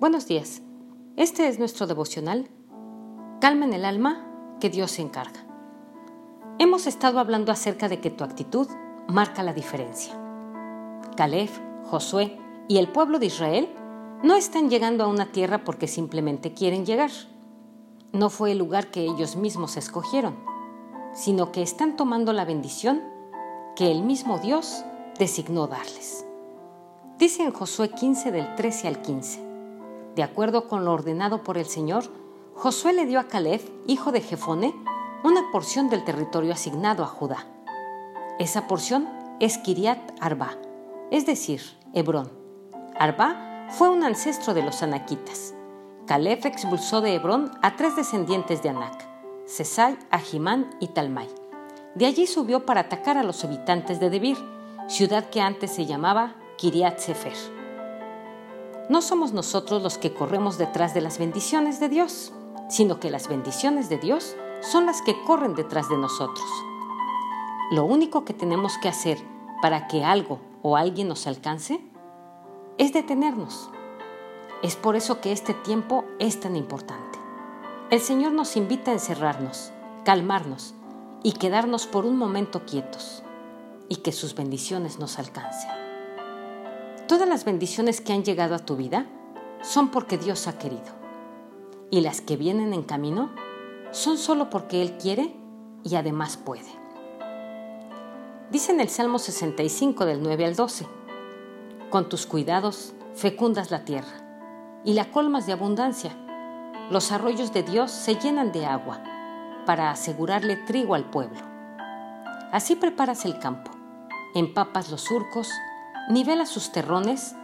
Buenos días. Este es nuestro devocional. Calma en el alma, que Dios se encarga. Hemos estado hablando acerca de que tu actitud marca la diferencia. Caleb, Josué y el pueblo de Israel no están llegando a una tierra porque simplemente quieren llegar. No fue el lugar que ellos mismos escogieron, sino que están tomando la bendición que el mismo Dios designó darles. Dice en Josué 15 del 13 al 15. De acuerdo con lo ordenado por el Señor, Josué le dio a Caleb, hijo de Jefone, una porción del territorio asignado a Judá. Esa porción es Kiriat Arba, es decir, Hebrón. Arba fue un ancestro de los anaquitas. Caleb expulsó de Hebrón a tres descendientes de Anac, Sesai, Ahimán y Talmai. De allí subió para atacar a los habitantes de Debir, ciudad que antes se llamaba Kiriat Sefer. No somos nosotros los que corremos detrás de las bendiciones de Dios, sino que las bendiciones de Dios son las que corren detrás de nosotros. Lo único que tenemos que hacer para que algo o alguien nos alcance es detenernos. Es por eso que este tiempo es tan importante. El Señor nos invita a encerrarnos, calmarnos y quedarnos por un momento quietos y que sus bendiciones nos alcancen. Todas las bendiciones que han llegado a tu vida son porque Dios ha querido. Y las que vienen en camino son solo porque Él quiere y además puede. Dice en el Salmo 65 del 9 al 12, Con tus cuidados fecundas la tierra y la colmas de abundancia. Los arroyos de Dios se llenan de agua para asegurarle trigo al pueblo. Así preparas el campo, empapas los surcos Nivela sus terrones,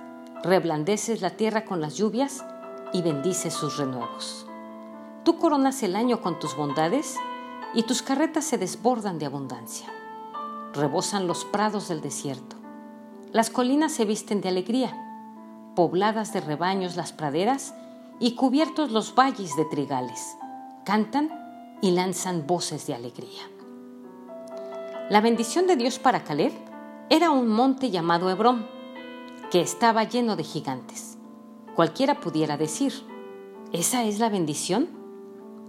reblandeces la tierra con las lluvias y bendices sus renuevos. Tú coronas el año con tus bondades y tus carretas se desbordan de abundancia. Rebosan los prados del desierto. Las colinas se visten de alegría, pobladas de rebaños las praderas y cubiertos los valles de trigales. Cantan y lanzan voces de alegría. La bendición de Dios para Caleb era un monte llamado Hebrón, que estaba lleno de gigantes. Cualquiera pudiera decir, ¿esa es la bendición?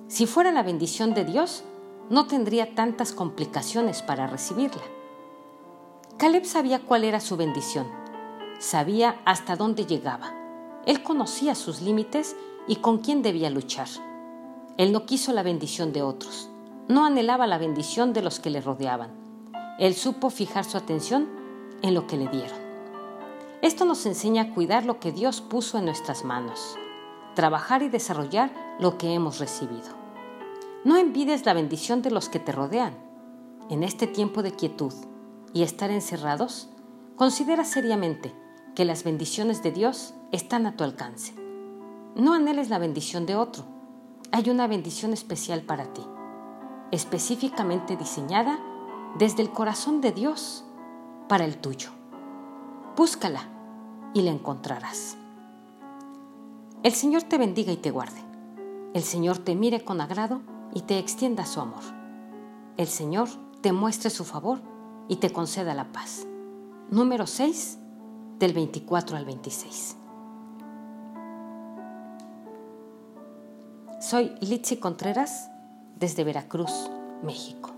Si fuera la bendición de Dios, no tendría tantas complicaciones para recibirla. Caleb sabía cuál era su bendición, sabía hasta dónde llegaba. Él conocía sus límites y con quién debía luchar. Él no quiso la bendición de otros, no anhelaba la bendición de los que le rodeaban. Él supo fijar su atención en lo que le dieron. Esto nos enseña a cuidar lo que Dios puso en nuestras manos, trabajar y desarrollar lo que hemos recibido. No envides la bendición de los que te rodean. En este tiempo de quietud y estar encerrados, considera seriamente que las bendiciones de Dios están a tu alcance. No anheles la bendición de otro. Hay una bendición especial para ti, específicamente diseñada desde el corazón de Dios para el tuyo. Búscala y la encontrarás. El Señor te bendiga y te guarde. El Señor te mire con agrado y te extienda su amor. El Señor te muestre su favor y te conceda la paz. Número 6 del 24 al 26. Soy Litsi Contreras desde Veracruz, México.